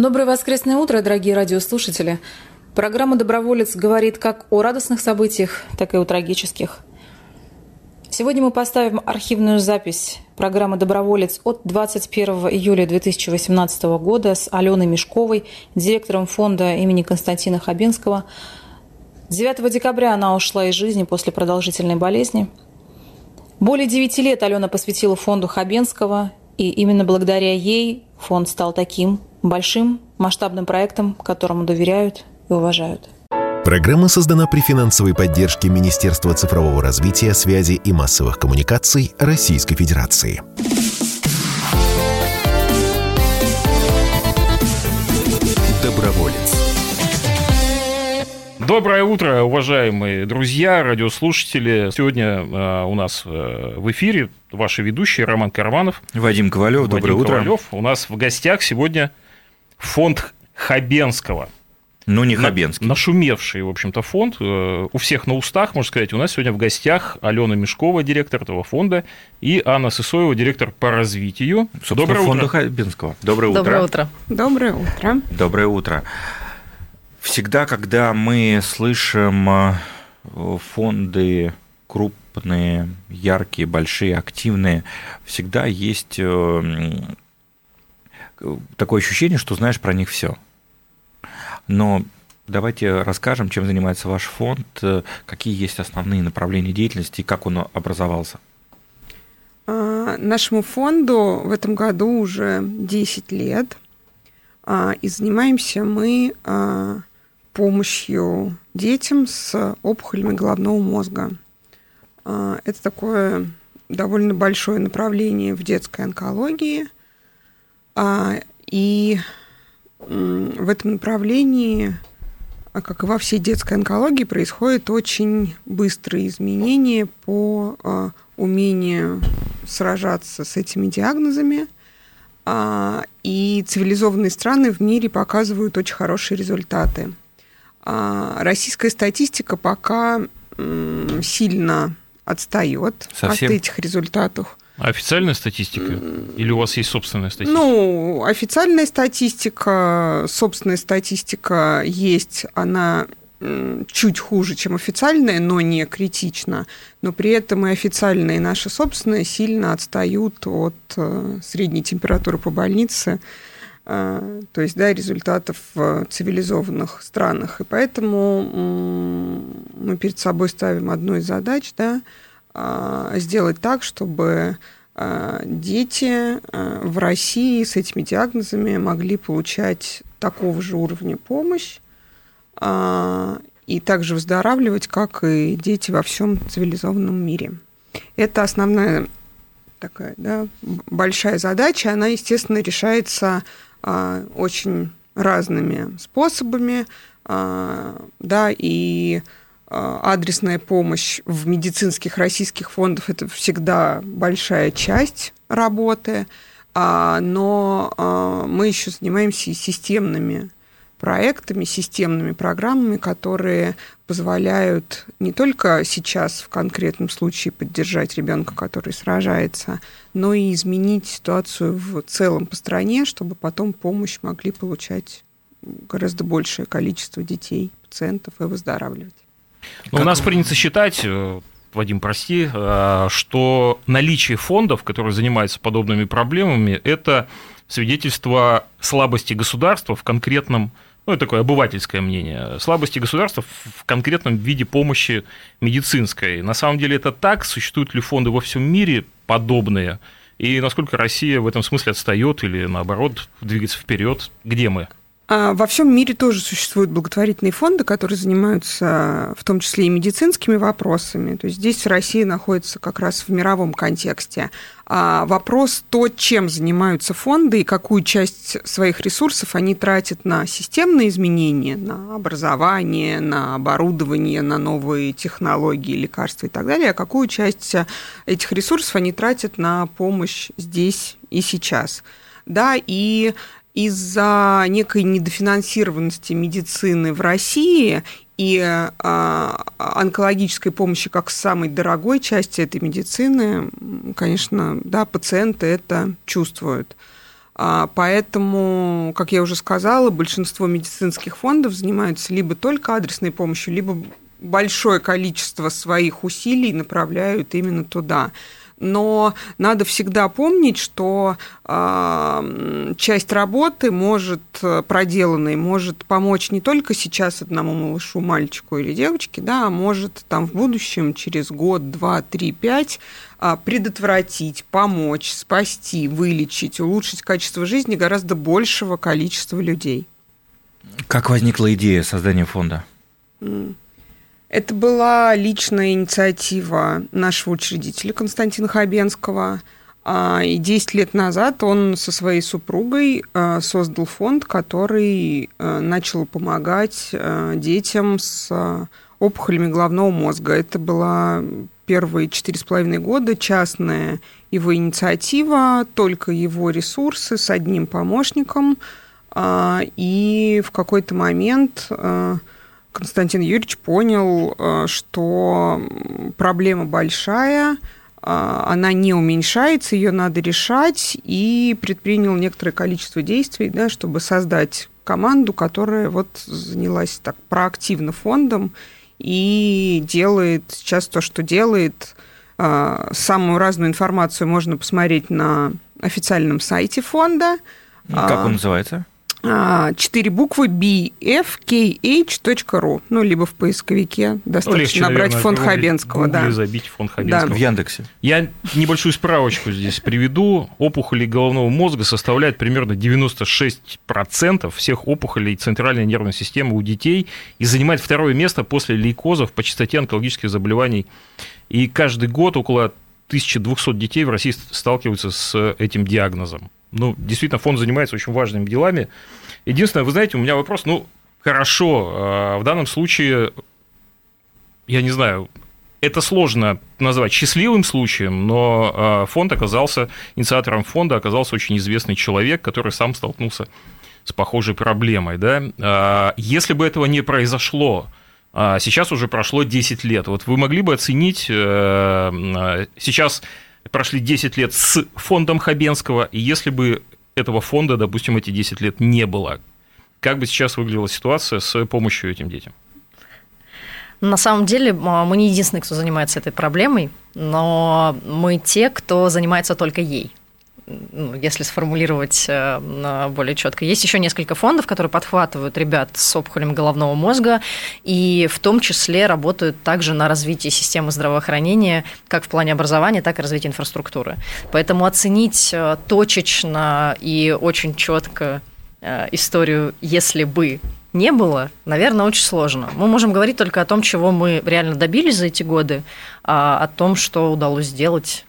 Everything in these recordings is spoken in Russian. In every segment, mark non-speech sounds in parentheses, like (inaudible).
Доброе воскресное утро, дорогие радиослушатели. Программа «Доброволец» говорит как о радостных событиях, так и о трагических. Сегодня мы поставим архивную запись программы «Доброволец» от 21 июля 2018 года с Аленой Мешковой, директором фонда имени Константина Хабенского. 9 декабря она ушла из жизни после продолжительной болезни. Более 9 лет Алена посвятила фонду Хабенского, и именно благодаря ей фонд стал таким, большим масштабным проектом, которому доверяют и уважают. Программа создана при финансовой поддержке Министерства цифрового развития, связи и массовых коммуникаций Российской Федерации. Доброволец. Доброе утро, уважаемые друзья, радиослушатели. Сегодня э, у нас э, в эфире ваши ведущие Роман Карманов. Вадим Ковалев, доброе Вадим утро. Ковалев. У нас в гостях сегодня фонд Хабенского. Ну, не Хабенский. На, нашумевший, в общем-то, фонд. Э, у всех на устах, можно сказать. У нас сегодня в гостях Алена Мешкова, директор этого фонда, и Анна Сысоева, директор по развитию. Собственно, Доброе фонда утро. Хабенского. Доброе утро. Доброе утро. Доброе утро. Доброе утро. Всегда, когда мы слышим э, фонды крупные, яркие, большие, активные, всегда есть э, такое ощущение, что знаешь про них все. Но давайте расскажем, чем занимается ваш фонд, э, какие есть основные направления деятельности и как он образовался. А, Нашему фонду в этом году уже 10 лет, а, и занимаемся мы а, помощью детям с опухолями головного мозга. Это такое довольно большое направление в детской онкологии, и м, в этом направлении, а как и во всей детской онкологии, происходят очень быстрые изменения по а, умению сражаться с этими диагнозами. А, И цивилизованные страны в мире показывают очень хорошие результаты. А, Российская статистика пока сильно отстает Совсем? от этих результатов. Официальная статистика? Или у вас есть собственная статистика? Ну, официальная статистика, собственная статистика есть, она чуть хуже, чем официальная, но не критично. Но при этом и официальная, и наша собственная сильно отстают от э, средней температуры по больнице, э, то есть, да, результатов в цивилизованных странах. И поэтому мы перед собой ставим одну из задач, да, сделать так, чтобы а, дети а, в России с этими диагнозами могли получать такого же уровня помощь а, и также выздоравливать, как и дети во всем цивилизованном мире. Это основная такая да, большая задача. Она, естественно, решается а, очень разными способами. а, да, и а, адресная помощь в медицинских российских фондах это всегда большая часть работы, а, но а, мы еще занимаемся и системными проектами, системными программами, которые позволяют не только сейчас в конкретном случае поддержать ребенка, который сражается, но и изменить ситуацию в целом по стране, чтобы потом помощь могли получать гораздо большее количество детей, пациентов и выздоравливать. Ну, у нас принято считать, э, Вадим, прости, э, что наличие фондов, которые занимаются подобными проблемами, это свидетельство слабости государства в конкретном, ну, это такое обывательское мнение, слабости государства в конкретном виде помощи медицинской. На самом деле это так? Существуют ли фонды во всем мире подобные? И насколько Россия в этом смысле отстает или, наоборот, двигается вперед? Где мы? А Во всем мире тоже существуют благотворительные фонды, которые занимаются в том числе и медицинскими вопросами. То есть здесь Россия находится как раз в мировом контексте. А вопрос то, чем занимаются фонды и какую часть своих ресурсов они тратят на системные изменения, на образование, на оборудование, на новые технологии, лекарства и так далее, а какую часть этих ресурсов они тратят на помощь здесь и сейчас. Да, и из-за некой недофинансированности медицины в России и а, онкологической помощи как самой дорогой части этой медицины, конечно, да, пациенты это чувствуют. А, поэтому, как я уже сказала, большинство медицинских фондов занимаются либо только адресной помощью, либо большое количество своих усилий направляют именно туда но надо всегда помнить, что э, часть работы может э, проделанной может помочь не только сейчас одному малышу, мальчику или девочке, да, а может там в будущем через год, два, три, пять э, предотвратить, помочь, спасти, вылечить, улучшить качество жизни гораздо большего количества людей. Как возникла идея создания фонда? Это была личная инициатива нашего учредителя Константина Хабенского. А, и 10 лет назад он со своей супругой а, создал фонд, который а, начал помогать детям с опухолями головного мозга. Это была первые четыре с половиной года частная его инициатива, только его ресурсы с одним помощником. И в какой-то момент Константин Юрьевич понял, э, что проблема большая, э, она не уменьшается, ее надо решать, и предпринял некоторое количество действий, да, чтобы создать команду, которая вот занялась так проактивно фондом и делает сейчас то, что делает. Э, самую разную информацию можно посмотреть на официальном сайте фонда. Как он называется? А, четыре буквы bfkh.ru, ну, либо в поисковике достаточно ну, легче, набрать наверное, фонд Хабенского. Да. забить фонд Хабенского. Да. В Яндексе. Я небольшую справочку здесь приведу. Опухоли головного мозга составляют примерно 96% всех опухолей центральной нервной системы у детей и занимает второе место после лейкозов по частоте онкологических заболеваний. И каждый год около 1200 детей в России сталкиваются с этим диагнозом ну, действительно, фонд занимается очень важными делами. Единственное, вы знаете, у меня вопрос, ну, хорошо, а, в данном случае, я не знаю, это сложно назвать счастливым случаем, но а, фонд оказался, инициатором фонда оказался очень известный человек, который сам столкнулся с похожей проблемой. Да? А, если бы этого не произошло, сейчас уже прошло 10 лет. Вот вы могли бы оценить э, сейчас прошли 10 лет с фондом Хабенского, и если бы этого фонда, допустим, эти 10 лет не было, как бы сейчас выглядела ситуация с помощью этим детям? На самом деле мы не единственные, кто занимается этой проблемой, но мы те, кто занимается только ей если сформулировать э, более четко. Есть еще несколько фондов, которые подхватывают ребят с опухолем головного мозга и в том числе работают также на развитии системы здравоохранения как в плане образования, так и развития инфраструктуры. Поэтому оценить э, точечно и очень четко э, историю «если бы» не было, наверное, очень сложно. Мы можем говорить только о том, чего мы реально добились за эти годы, а о том, что удалось сделать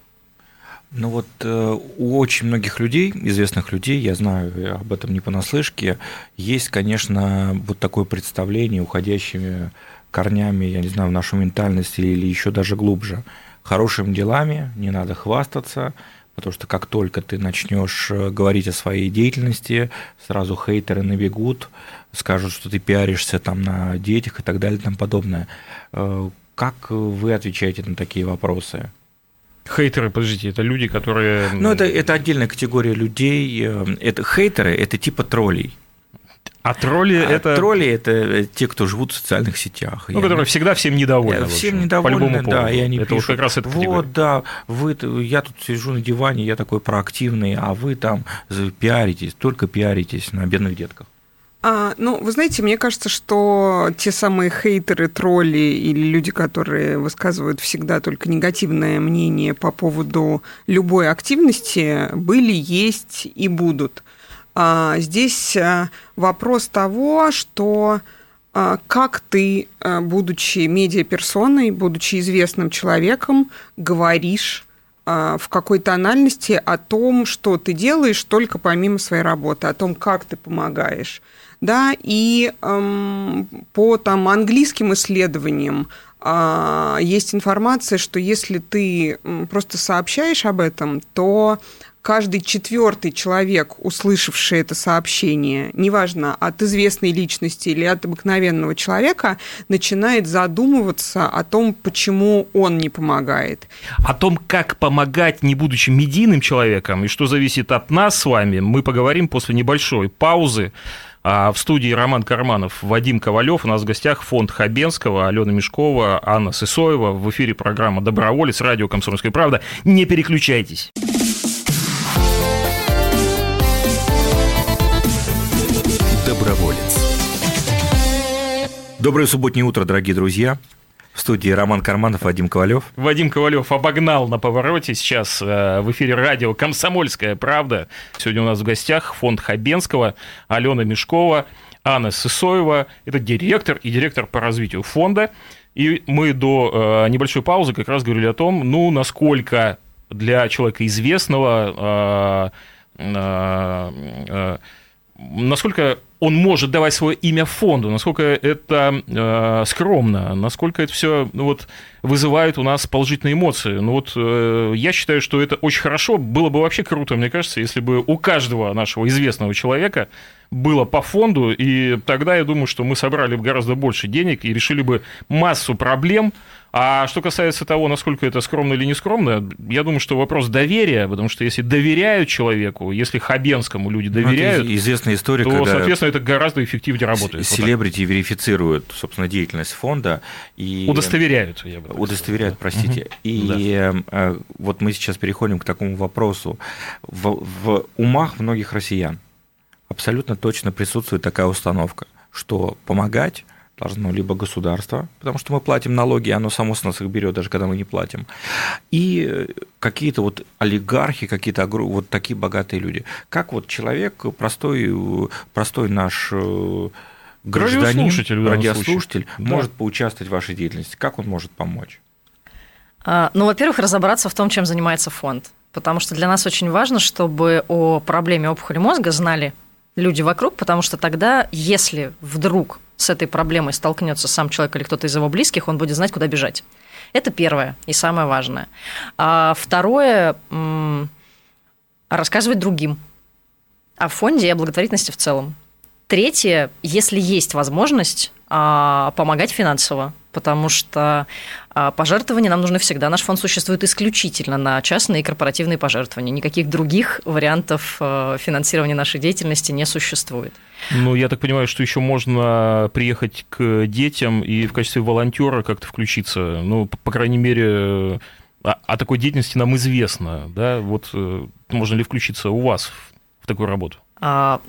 ну вот э, у очень многих людей, известных людей, я знаю об этом не понаслышке, есть, конечно, вот такое представление, уходящими корнями, я не знаю, в нашу ментальность или еще даже глубже. Хорошими делами не надо хвастаться, потому что как только ты начнешь э, говорить о своей деятельности, сразу хейтеры набегут, скажут, что ты пиаришься там на детях и так далее и тому подобное. Э, как вы отвечаете на такие вопросы? Хейтеры, подождите, это люди, которые... Ну, это, это отдельная категория людей. Э, это хейтеры, это типа троллей. А тролли а это... Тролли это те, кто живут в социальных сетях. Ну, которые всегда всем недовольны. Всем недовольны, по любому да. И они это пишут, вот как раз это Вот, да, вы, я тут сижу на диване, я такой проактивный, а вы там пиаритесь, только пиаритесь на бедных детках. А, ну, вы знаете, мне кажется, что те самые хейтеры, тролли или люди, которые высказывают всегда только негативное мнение по поводу любой активности, были, есть и будут. А, здесь а, вопрос того, что а, как ты, а, будучи медиаперсоной, будучи известным человеком, говоришь в какой тональности о том, что ты делаешь только помимо своей работы, о том, как ты помогаешь да, и эм, по там, английским исследованиям а, есть информация, что если ты просто сообщаешь об этом, то каждый четвертый человек, услышавший это сообщение, неважно, от известной личности или от обыкновенного человека, начинает задумываться о том, почему он не помогает. О том, как помогать, не будучи медийным человеком, и что зависит от нас с вами, мы поговорим после небольшой паузы. А в студии Роман Карманов, Вадим Ковалев. У нас в гостях фонд Хабенского, Алена Мешкова, Анна Сысоева. В эфире программа «Доброволец», радио «Комсомольская правда». Не переключайтесь. Доброволец. Доброе субботнее утро, дорогие друзья. В студии Роман Карманов, Вадим Ковалев. Вадим Ковалев обогнал на повороте. Сейчас э, в эфире радио «Комсомольская правда». Сегодня у нас в гостях фонд Хабенского, Алена Мешкова, Анна Сысоева. Это директор и директор по развитию фонда. И мы до э, небольшой паузы как раз говорили о том, ну, насколько для человека известного, э, насколько он может давать свое имя фонду, насколько это э, скромно, насколько это все ну, вот, вызывает у нас положительные эмоции. Ну вот э, я считаю, что это очень хорошо. Было бы вообще круто, мне кажется, если бы у каждого нашего известного человека было по фонду, и тогда я думаю, что мы собрали бы гораздо больше денег и решили бы массу проблем, а что касается того, насколько это скромно или не скромно, я думаю, что вопрос доверия, потому что если доверяют человеку, если Хабенскому люди ну, доверяют, ну, известная история, то, соответственно, это гораздо эффективнее работает. Селебрити вот верифицируют, собственно, деятельность фонда. И... Удостоверяют, я бы Удостоверяют, простите. Угу. И да. вот мы сейчас переходим к такому вопросу. В, в умах многих россиян абсолютно точно присутствует такая установка, что помогать должно либо государство, потому что мы платим налоги, оно само с нас их берет, даже когда мы не платим, и какие-то вот олигархи, какие-то вот такие богатые люди. Как вот человек, простой, простой наш э, гражданин, радиослушатель, радиослушатель может поучаствовать в вашей деятельности? Как он может помочь? А, ну, во-первых, разобраться в том, чем занимается фонд. Потому что для нас очень важно, чтобы о проблеме опухоли мозга знали люди вокруг, потому что тогда, если вдруг с этой проблемой столкнется сам человек или кто-то из его близких, он будет знать, куда бежать. Это первое и самое важное. А второе рассказывать другим о фонде и о благотворительности в целом. Третье, если есть возможность, помогать финансово потому что а, пожертвования нам нужны всегда. Наш фонд существует исключительно на частные и корпоративные пожертвования. Никаких других вариантов а, финансирования нашей деятельности не существует. Ну, я так понимаю, что еще можно приехать к детям и в качестве волонтера как-то включиться. Ну, по крайней мере, о, о такой деятельности нам известно. Да? Вот э, можно ли включиться у вас в такую работу? А,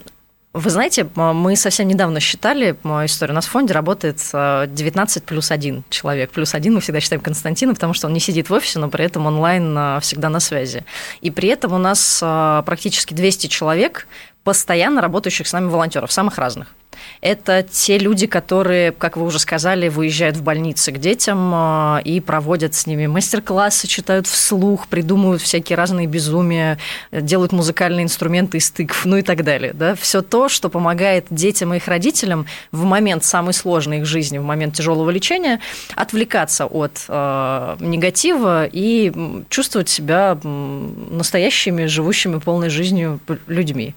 вы знаете, мы совсем недавно считали мою историю. У нас в фонде работает 19 плюс 1 человек. Плюс один мы всегда считаем Константина, потому что он не сидит в офисе, но при этом онлайн а, всегда на связи. И при этом у нас а, практически 200 человек, постоянно работающих с нами волонтеров, самых разных. Это те люди, которые, как вы уже сказали, выезжают в больницы к детям а, и проводят с ними мастер-классы, читают вслух, придумывают всякие разные безумия, делают музыкальные инструменты из тыкв, ну и так далее. Да? Все то, что помогает детям и их родителям в момент самой сложной их жизни, в момент тяжелого лечения, отвлекаться от э, негатива и чувствовать себя настоящими, живущими полной жизнью людьми.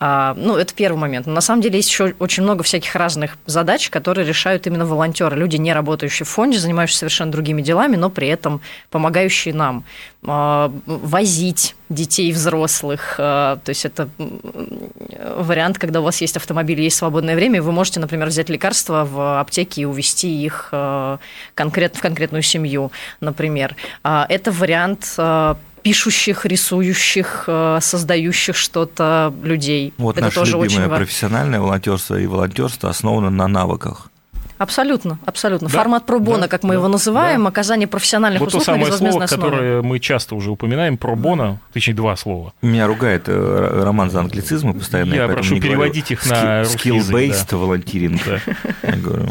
А, ну, это первый момент. Но на самом деле есть еще очень много всяких разных задач, которые решают именно волонтеры, люди, не работающие в фонде, занимающиеся совершенно другими делами, но при этом помогающие нам а, возить детей, взрослых. А, то есть это вариант, когда у вас есть автомобиль, есть свободное время, вы можете, например, взять лекарства в аптеке и увезти их конкрет, в конкретную семью, например. Это вариант пишущих, рисующих, э, создающих что-то людей. Вот Это наше тоже любимое очень профессиональное волонтерство и волонтерство основано на навыках. Абсолютно, абсолютно. Да, Формат пробона, да, как мы да, его называем, да. оказание профессиональных вот услуг то самое на слово, которое мы часто уже упоминаем, пробона, точнее два слова. Меня ругает э, Роман за англицизмы постоянно. Я прошу переводить их на Skill-based да. волонтиринг. Я говорю,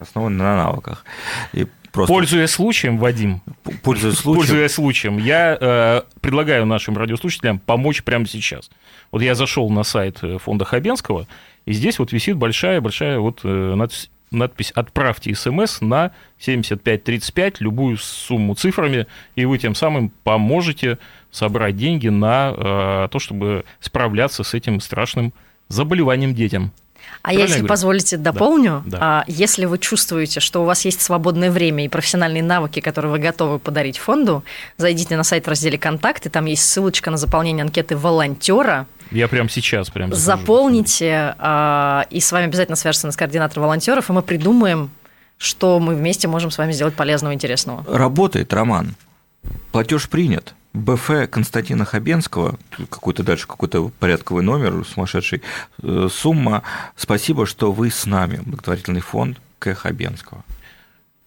основан на навыках. И Просто... Пользуясь случаем, Вадим, пользуясь случаем, пользуясь случаем я э, предлагаю нашим радиослушателям помочь прямо сейчас. Вот я зашел на сайт э, фонда Хабенского, и здесь вот висит большая-большая вот э, надпись надпись «Отправьте смс на 7535, любую сумму цифрами, и вы тем самым поможете собрать деньги на э, то, чтобы справляться с этим страшным заболеванием детям. А Правильно если позволите, дополню. Да, да. А, если вы чувствуете, что у вас есть свободное время и профессиональные навыки, которые вы готовы подарить фонду, зайдите на сайт в разделе «Контакты», там есть ссылочка на заполнение анкеты волонтера. Я прямо сейчас прям Заполните, а, и с вами обязательно свяжется с координатор волонтеров, и мы придумаем, что мы вместе можем с вами сделать полезного и интересного. Работает, Роман. Платеж принят. БФ Константина Хабенского, какой-то дальше какой-то порядковый номер, сумасшедший, э, сумма. Спасибо, что вы с нами, благотворительный фонд К. Хабенского.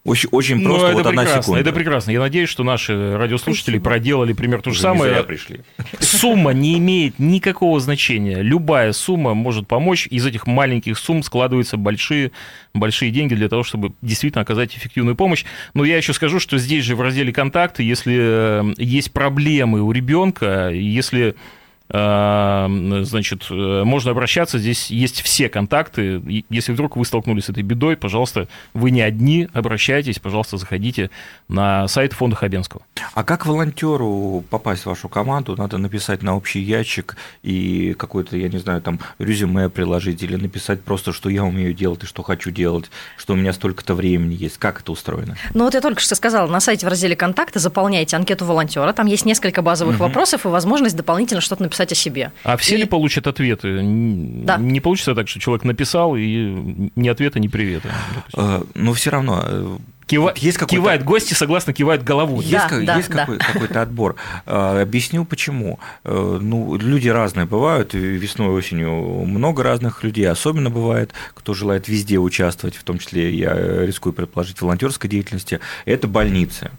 Очень, очень ну, просто, это вот одна секунда. Это прекрасно. Я надеюсь, что наши радиослушатели Спасибо. проделали пример то же Уже самое. пришли. Сумма не имеет никакого значения. Любая сумма может помочь. Из этих маленьких сумм складываются большие, большие деньги для того, чтобы действительно оказать эффективную помощь. Но я еще скажу, что здесь же в разделе «Контакты», если э, есть проблемы у ребенка, если значит, э, можно обращаться, здесь есть все контакты. Если вдруг вы столкнулись с этой бедой, пожалуйста, вы не одни, обращайтесь, пожалуйста, заходите на сайт фонда Хабенского. А как волонтеру попасть в вашу команду? Надо написать на общий ящик и какой-то, я не знаю, там резюме приложить или написать просто, что я умею делать и что хочу делать, что у меня столько-то времени есть. Как это устроено? Ну вот я только что сказала, на сайте в разделе «Контакты» заполняйте анкету волонтера, там есть несколько базовых угу. вопросов и возможность дополнительно что-то написать написать о себе. А все и... ли получат ответы? Да. Не получится так, что человек написал, и ни ответа, ни привета. А, но все равно э, Кива... Есть кивает гости, согласно кивают головой. Есть, да, как, да, есть да. Какой, какой-то отбор. А, объясню почему. Э, ну, люди разные бывают, весной, осенью много разных людей, особенно бывает, кто желает везде участвовать, в том числе я рискую предположить в волонтерской деятельности, это больницы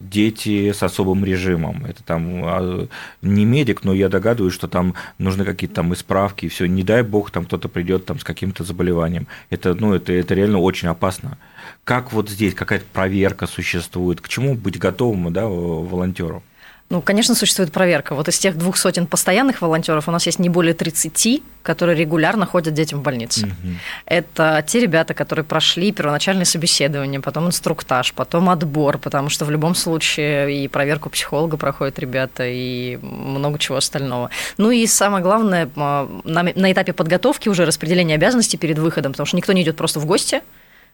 дети с особым режимом. Это там а, не медик, но я догадываюсь, что там нужны какие-то там исправки, и все. Не дай бог, там кто-то придет там с каким-то заболеванием. Это, ну, это, это реально очень опасно. Как вот здесь какая-то проверка существует? К чему быть готовым да, волонтеру? Ну, конечно, существует проверка. Вот из тех двух сотен постоянных волонтеров у нас есть не более 30, которые регулярно ходят детям в больницу. Угу. Это те ребята, которые прошли первоначальное собеседование, потом инструктаж, потом отбор, потому что в любом случае и проверку психолога проходят ребята, и много чего остального. Ну и самое главное, а, на, на этапе подготовки уже распределение обязанностей перед выходом, потому что никто не идет просто в гости,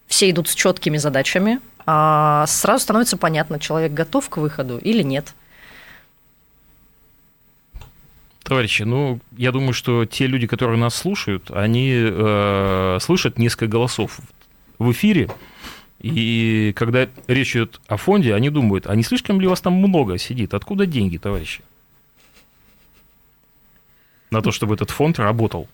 все идут с четкими задачами, а сразу становится понятно, человек готов к выходу или нет. Товарищи, ну, я думаю, что те люди, которые нас слушают, они э, слышат несколько голосов в эфире, и когда речь идет о фонде, они думают, а не слишком ли вас там много сидит? Откуда деньги, товарищи? На то, чтобы этот фонд работал.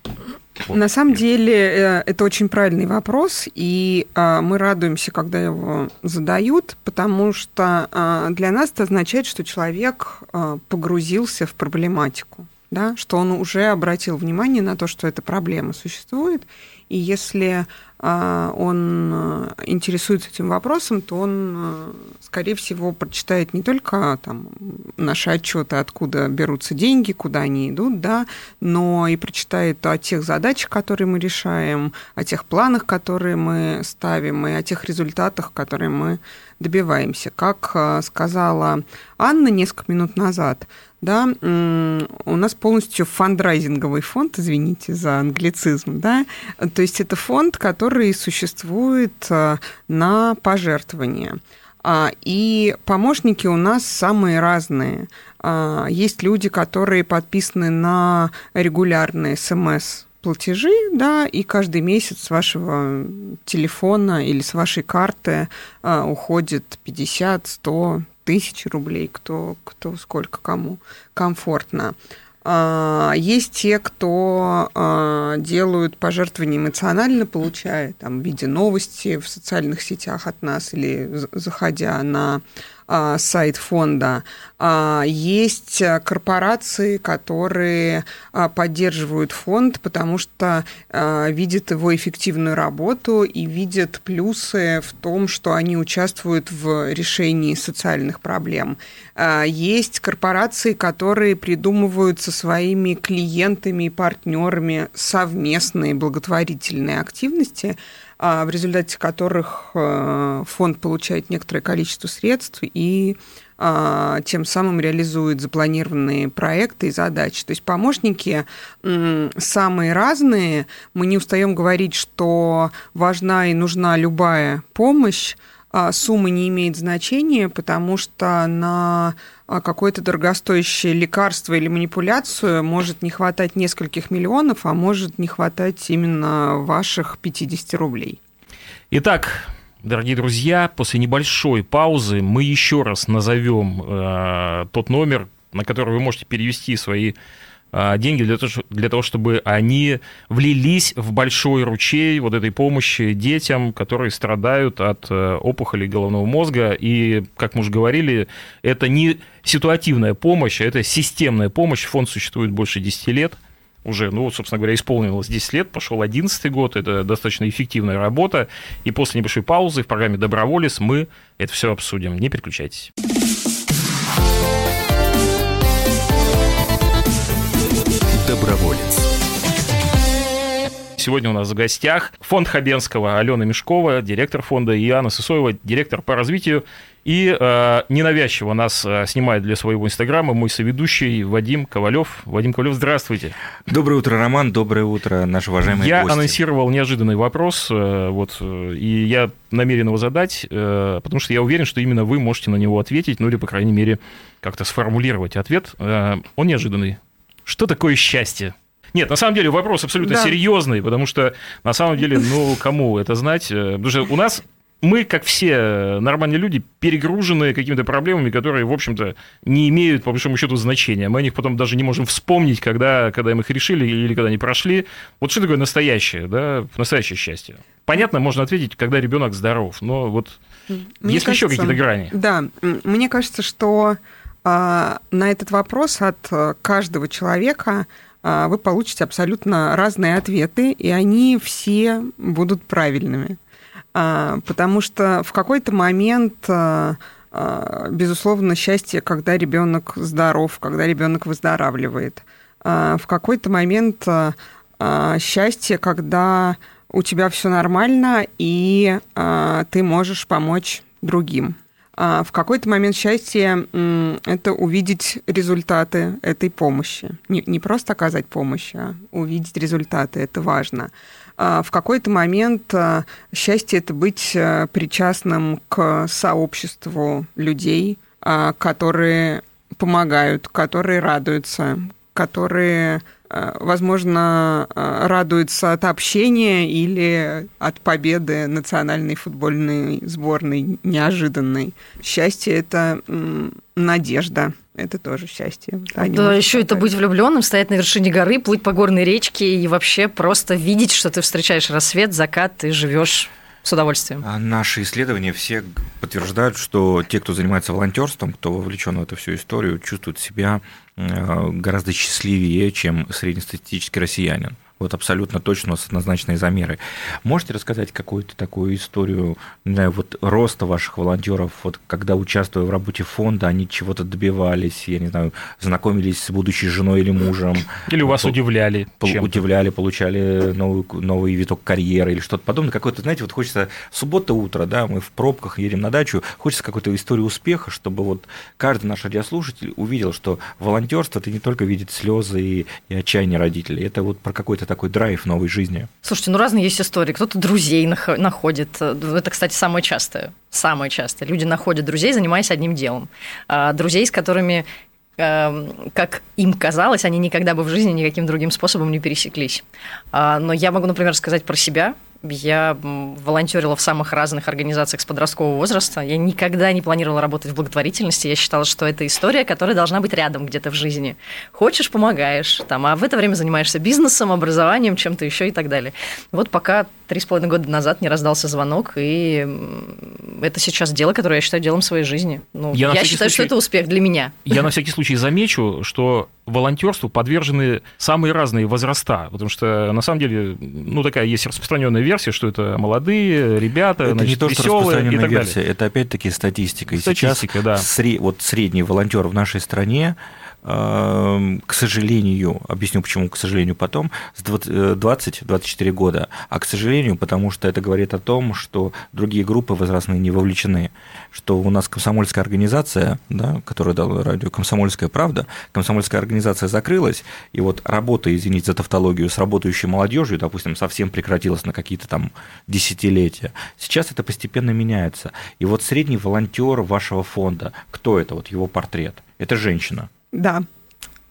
Вот. На самом деле э, это очень правильный вопрос, и э, мы радуемся, когда его задают, потому что э, для нас это означает, что человек погрузился в проблематику да, что он уже обратил внимание на то, что эта проблема существует, и если а, он а, интересуется этим вопросом, то он, а, скорее всего, прочитает не только там, наши отчеты, откуда берутся деньги, куда они идут, да, но и прочитает о тех задачах, которые мы решаем, о тех планах, которые мы ставим, и о тех результатах, которые мы добиваемся. Как сказала Анна несколько минут назад, да, у нас полностью фандрайзинговый фонд, извините за англицизм, да, то есть это фонд, который существует э, на пожертвования. А, и помощники у нас самые разные. А, есть люди, которые подписаны на регулярные смс платежи, да, и каждый месяц с вашего телефона или с вашей карты а, уходит 50, 100, тысячи рублей, кто, кто сколько кому комфортно. А, есть те, кто а, делают пожертвования эмоционально, получая там, в виде новости в социальных сетях от нас или заходя на сайт фонда. А, есть корпорации, которые а, поддерживают фонд, потому что видят его эффективную работу и видят плюсы в том, что они участвуют в решении социальных проблем. Есть корпорации, которые придумывают со своими клиентами и партнерами совместные благотворительные активности, в результате которых фонд получает некоторое количество средств и тем самым реализует запланированные проекты и задачи. То есть помощники самые разные. Мы не устаем говорить, что важна и нужна любая помощь, а, сумма не имеет значения, потому что на а, какое-то дорогостоящее лекарство или манипуляцию может не хватать нескольких миллионов, а может не хватать именно ваших 50 рублей. Итак, Дорогие друзья, после небольшой паузы мы еще раз назовем э, тот номер, на который вы можете перевести свои а, деньги для того, для того, чтобы они влились в большой ручей вот этой помощи детям, которые страдают от э, опухоли головного мозга. И, как мы уже говорили, это не ситуативная помощь, а это системная помощь. Фонд существует больше 10 лет уже, ну, собственно говоря, исполнилось 10 лет, пошел 11 год, это достаточно эффективная работа. И после небольшой паузы в программе «Доброволец» мы это все обсудим. Не переключайтесь. Доброволец. Сегодня у нас в гостях фонд Хабенского Алена Мешкова, директор фонда, и Анна Сысоева, директор по развитию. И э, ненавязчиво нас э, снимает для своего инстаграма мой соведущий Вадим Ковалев. Вадим Ковалев, здравствуйте. Доброе утро, Роман. Доброе утро, наши уважаемые я гости. Я анонсировал неожиданный вопрос, э, вот, э, и я намерен его задать, э, потому что я уверен, что именно вы можете на него ответить, ну или, по крайней мере, как-то сформулировать ответ. Э, он неожиданный. Что такое счастье? Нет, на самом деле вопрос абсолютно да. серьезный, потому что на самом деле, ну, кому это знать? Э, потому что у нас мы, как все нормальные люди, перегружены какими-то проблемами, которые, в общем-то, не имеют, по большому счету, значения. Мы о них потом даже не можем вспомнить, когда, когда мы их решили или когда они прошли. Вот что такое настоящее, да, настоящее счастье? Понятно, можно ответить, когда ребенок здоров, но вот мне есть кажется, еще какие-то грани? Да, мне кажется, что на этот вопрос от э, каждого человека а, вы получите абсолютно разные ответы, и они все будут правильными. А, потому что в какой-то момент безусловно, счастье, когда ребенок здоров, когда ребенок выздоравливает. В какой-то момент счастье, когда у тебя все нормально, и ты можешь помочь другим. А в какой-то момент счастья это увидеть результаты этой помощи. Не, не просто оказать помощь, а увидеть результаты. Это важно. А в какой-то момент а, счастье это быть э, причастным к сообществу людей, которые помогают, которые радуются, которые возможно, э, радуется от общения или от победы национальной футбольной сборной неожиданной. Счастье – это надежда. Это тоже счастье. Да, да еще это быть влюбленным, стоять на вершине горы, плыть по горной речке и вообще просто видеть, что ты встречаешь рассвет, закат, ты живешь с удовольствием. А наши исследования все подтверждают, что те, кто занимается волонтерством, кто вовлечен в эту всю историю, чувствуют себя э, гораздо счастливее, чем среднестатистический россиянин вот абсолютно точно у нас однозначные замеры. Можете рассказать какую-то такую историю, не знаю, вот роста ваших волонтеров, вот когда участвуя в работе фонда, они чего-то добивались, я не знаю, знакомились с будущей женой или мужем. Или вас удивляли. Удивляли, получали новый, новый виток карьеры или что-то подобное. Какой-то, знаете, вот хочется суббота утро, да, мы в пробках едем на дачу, хочется какой-то истории успеха, чтобы вот каждый наш радиослушатель увидел, что волонтерство это не только видит слезы и, и отчаяние родителей, это вот про какой-то такой драйв новой жизни. Слушайте, ну разные есть истории. Кто-то друзей находит. Это, кстати, самое частое. Самое частое. Люди находят друзей, занимаясь одним делом. А друзей, с которыми эм, как им казалось, они никогда бы в жизни никаким другим способом не пересеклись. А, но я могу, например, сказать про себя. Я волонтерила в самых разных организациях с подросткового возраста. Я никогда не планировала работать в благотворительности. Я считала, что это история, которая должна быть рядом где-то в жизни. Хочешь, помогаешь, там, а в это время занимаешься бизнесом, образованием, чем-то еще и так далее. Вот пока три с половиной года назад не раздался звонок, и это сейчас дело, которое я считаю делом своей жизни. Ну, я я считаю, случай, что это успех для меня. Я на всякий случай замечу, что волонтерству подвержены самые разные возраста, потому что на самом деле, ну такая есть распространенная версия, что это молодые ребята, это значит, не то, что распространенная и так версия, далее. это опять-таки статистика. И статистика, сейчас да. Сре- вот средний волонтер в нашей стране к сожалению, объясню почему, к сожалению, потом, с 20-24 э, года, а к сожалению, потому что это говорит о том, что другие группы возрастные не вовлечены, что у нас комсомольская организация, да, которая дала радио «Комсомольская правда», комсомольская организация закрылась, и вот работа, извините за тавтологию, с работающей молодежью, допустим, совсем прекратилась на какие-то там десятилетия. Сейчас это постепенно меняется. И вот средний волонтер вашего фонда, кто это, вот его портрет? Это женщина. Да.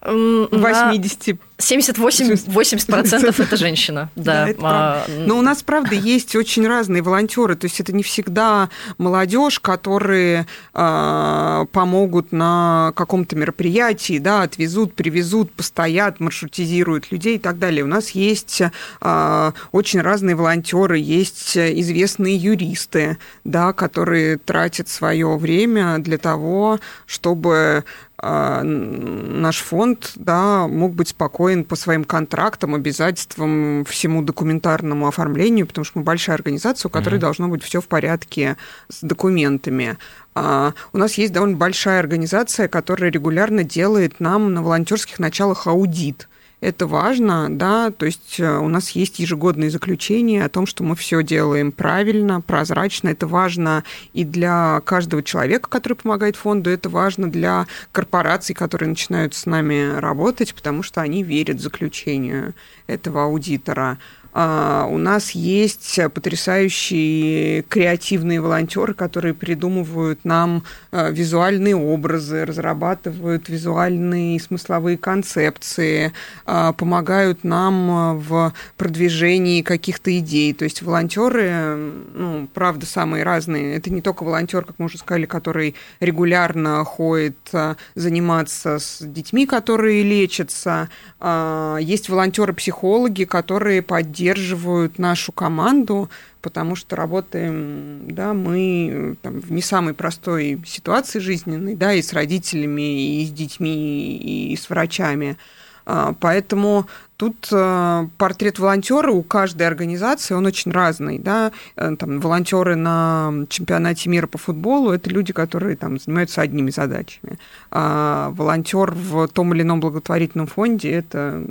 80 78-80% (laughs) это женщина, (laughs) да. да а, Но у нас, правда, есть очень разные волонтеры. То есть это не всегда молодежь, которые э, помогут на каком-то мероприятии, да, отвезут, привезут, постоят, маршрутизируют людей и так далее. У нас есть э, очень разные волонтеры, есть известные юристы, да, которые тратят свое время для того, чтобы наш фонд да, мог быть спокоен спокоен по своим контрактам, обязательствам, всему документарному оформлению, потому что мы большая организация, у которой mm-hmm. должно быть все в порядке с документами. А, у нас есть довольно большая организация, которая регулярно делает нам на волонтерских началах аудит это важно, да, то есть э, у нас есть ежегодные заключения о том, что мы все делаем правильно, прозрачно, это важно и для каждого человека, который помогает фонду, это важно для корпораций, которые начинают с нами работать, потому что они верят в заключение этого аудитора. А, у нас есть потрясающие креативные волонтеры, которые придумывают нам а, визуальные образы, разрабатывают визуальные смысловые концепции, а, помогают нам в продвижении каких-то идей. То есть волонтеры, ну, правда, самые разные. Это не только волонтер, как мы уже сказали, который регулярно ходит заниматься с детьми, которые лечатся. Есть волонтеры-психологи, которые поддерживают поддерживают нашу команду, потому что работаем, да, мы там, в не самой простой ситуации жизненной, да, и с родителями, и с детьми, и с врачами. А, поэтому Тут э, портрет волонтера у каждой организации, он очень разный. Да? Э, там, волонтеры на чемпионате мира по футболу – это люди, которые там, занимаются одними задачами. А волонтер в том или ином благотворительном фонде – это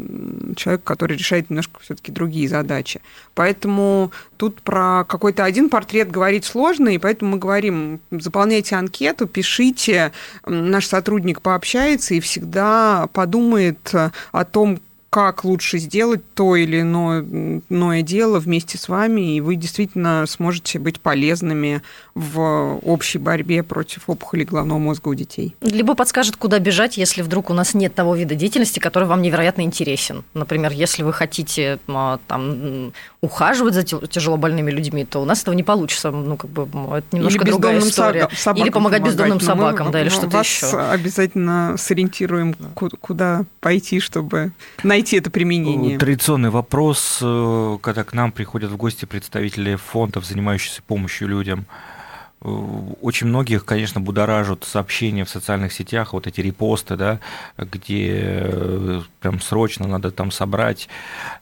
человек, который решает немножко все-таки другие задачи. Поэтому тут про какой-то один портрет говорить сложно, и поэтому мы говорим, заполняйте анкету, пишите, наш сотрудник пообщается и всегда подумает о том, как лучше сделать то или иное дело вместе с вами, и вы действительно сможете быть полезными в общей борьбе против опухоли головного мозга у детей. Либо подскажет, куда бежать, если вдруг у нас нет того вида деятельности, который вам невероятно интересен. Например, если вы хотите а, там, ухаживать за тяжело больными людьми, то у нас этого не получится. Ну, как бы, это немножко или другая история. Собакам или помогать, помогать бездомным собакам, мы, да, или что-то вас еще. обязательно сориентируем, куда пойти, чтобы найти это применение? Традиционный вопрос, э, когда к нам приходят в гости представители фондов, занимающихся помощью людям. Э, очень многих, конечно, будоражат сообщения в социальных сетях, вот эти репосты, да, где э, прям срочно надо там собрать.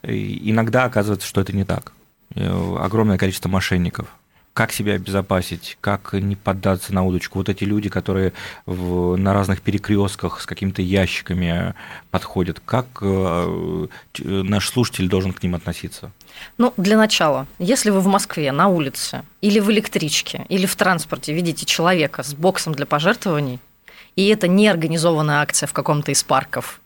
И иногда оказывается, что это не так. Огромное количество мошенников как себя обезопасить, как не поддаться на удочку. Вот эти люди, которые в, на разных перекрестках с какими-то ящиками подходят, как э, наш слушатель должен к ним относиться? Ну, для начала, если вы в Москве на улице или в электричке, или в транспорте видите человека с боксом для пожертвований, и это не организованная акция в каком-то из парков,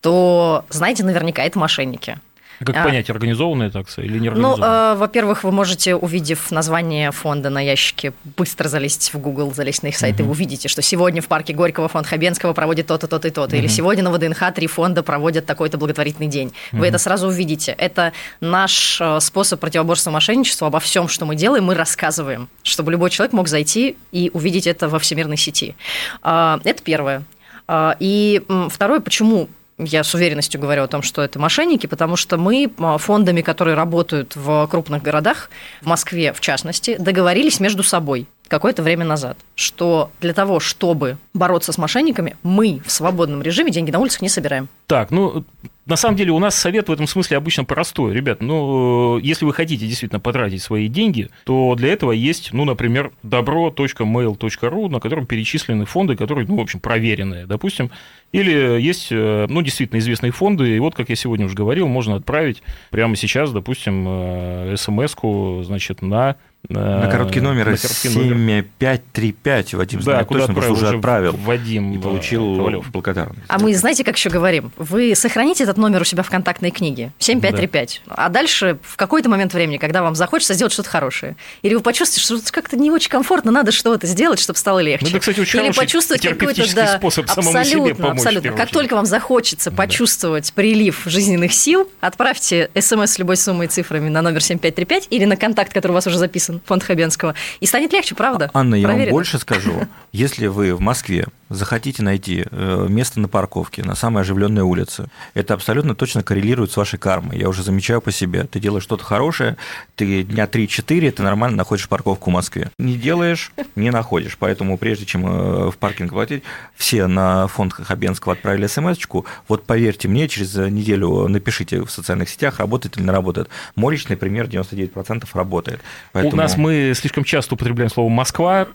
то знаете наверняка, это мошенники. Как а, понять, организованная акция или не Ну, э, во-первых, вы можете, увидев название фонда на ящике, быстро залезть в Google, залезть на их сайт, угу. и вы увидите, что сегодня в парке Горького фонд Хабенского проводит то-то, то-то и то-то, угу. или сегодня на ВДНХ три фонда проводят такой-то благотворительный день. Угу. Вы это сразу увидите. Это наш э, способ противоборства мошенничеству. Обо всем, что мы делаем, мы рассказываем, чтобы любой человек мог зайти и увидеть это во всемирной сети. А, это первое. А, и второе, почему я с уверенностью говорю о том, что это мошенники, потому что мы а, фондами, которые работают в крупных городах, в Москве в частности, договорились между собой. какое-то время назад, что для того, чтобы бороться с мошенниками, мы в свободном режиме деньги на улицах не собираем. Так, ну, на самом деле у нас совет в этом смысле обычно простой. Ребят, ну, если вы хотите действительно потратить свои деньги, то для этого есть, ну, например, добро.mail.ru, на котором перечислены фонды, которые, ну, в общем, проверенные, допустим. Или есть, э, ну, действительно известные фонды, и вот, как я сегодня уже говорил, можно отправить прямо сейчас, допустим, э, смс-ку, значит, на на короткий номер на короткий 7535 Вадим да, знает куда точно, уже отправил. Вадим и получил Ковалев. благодарность. А мы знаете, как еще говорим? Вы сохраните этот номер у себя в контактной книге 7535. Да. А дальше в какой-то момент времени, когда вам захочется сделать что-то хорошее, или вы почувствуете, что как-то не очень комфортно, надо что-то сделать, чтобы стало легче. Ну, это, кстати, очень или почувствовать какой-то да, способ абсолютно, себе помочь, абсолютно. Как только вам захочется да. почувствовать прилив жизненных сил, отправьте смс с любой суммой и цифрами на номер 7535 или на контакт, который у вас уже записан, фонд Хабенского. И станет легче, правда? Анна, я вам больше скажу. (laughs) Если вы в Москве захотите найти э, место на парковке на самой оживленной улице, это абсолютно точно коррелирует с вашей кармой. Я уже замечаю по себе. Ты делаешь что-то хорошее, ты дня 3-4, ты нормально находишь парковку в Москве. Не делаешь, не находишь. Поэтому прежде чем э, в паркинг платить, все на фонд Хабенского отправили смс -очку. Вот поверьте мне, через неделю напишите в социальных сетях, работает или не работает. Мой личный пример 99% работает. Поэтому... У нас мы слишком часто употребляем слово «Москва»,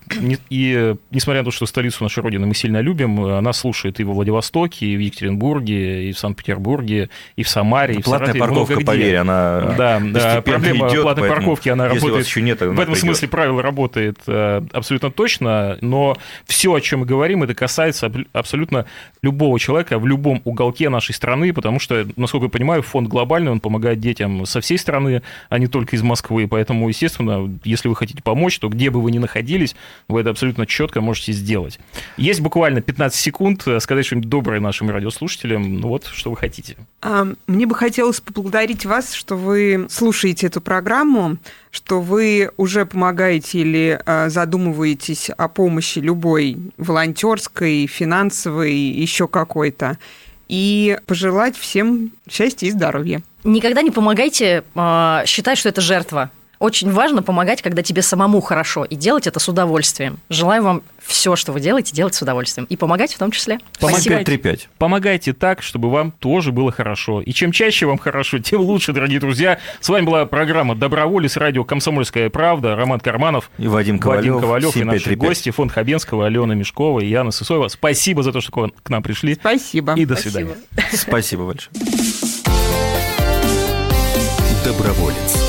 и несмотря на то, что столицу нашей Родины мы сильно любим. Она слушает и во Владивостоке, и в Екатеринбурге, и в Санкт-Петербурге, и в Самаре, и в Платная Саратове, парковка, поверь, она Да, да проблема идет, платной поэтому, парковки, она работает. Еще нет, она в этом придет. смысле правило работает э, абсолютно точно, но все, о чем мы говорим, это касается абсолютно любого человека в любом уголке нашей страны, потому что, насколько я понимаю, фонд глобальный, он помогает детям со всей страны, а не только из Москвы. Поэтому, естественно, если вы хотите помочь, то где бы вы ни находились, вы это абсолютно четко можете сделать. Есть буквально 15 секунд э, сказать что-нибудь доброе нашим радиослушателям. Ну вот, что вы хотите. А, мне бы хотелось поблагодарить вас, что вы слушаете эту программу, что вы уже помогаете или а, задумываетесь о помощи любой волонтерской, финансовой, еще какой-то. И пожелать всем счастья и здоровья. Никогда не помогайте э, считать, что это жертва. Очень важно помогать, когда тебе самому хорошо, и делать это с удовольствием. Желаю вам все, что вы делаете, делать с удовольствием. И помогать в том числе. Помогайте, 5 Помогайте так, чтобы вам тоже было хорошо. И чем чаще вам хорошо, (laughs) тем лучше, дорогие друзья. С вами была программа «Доброволец», радио «Комсомольская правда», Роман Карманов. И Вадим Ковалев. Вадим Ковалев и наши гости, фонд Хабенского, Алена Мешкова и Яна Сысоева. Спасибо за то, что к нам пришли. Спасибо. И до свидания. Спасибо большое. Доброволец.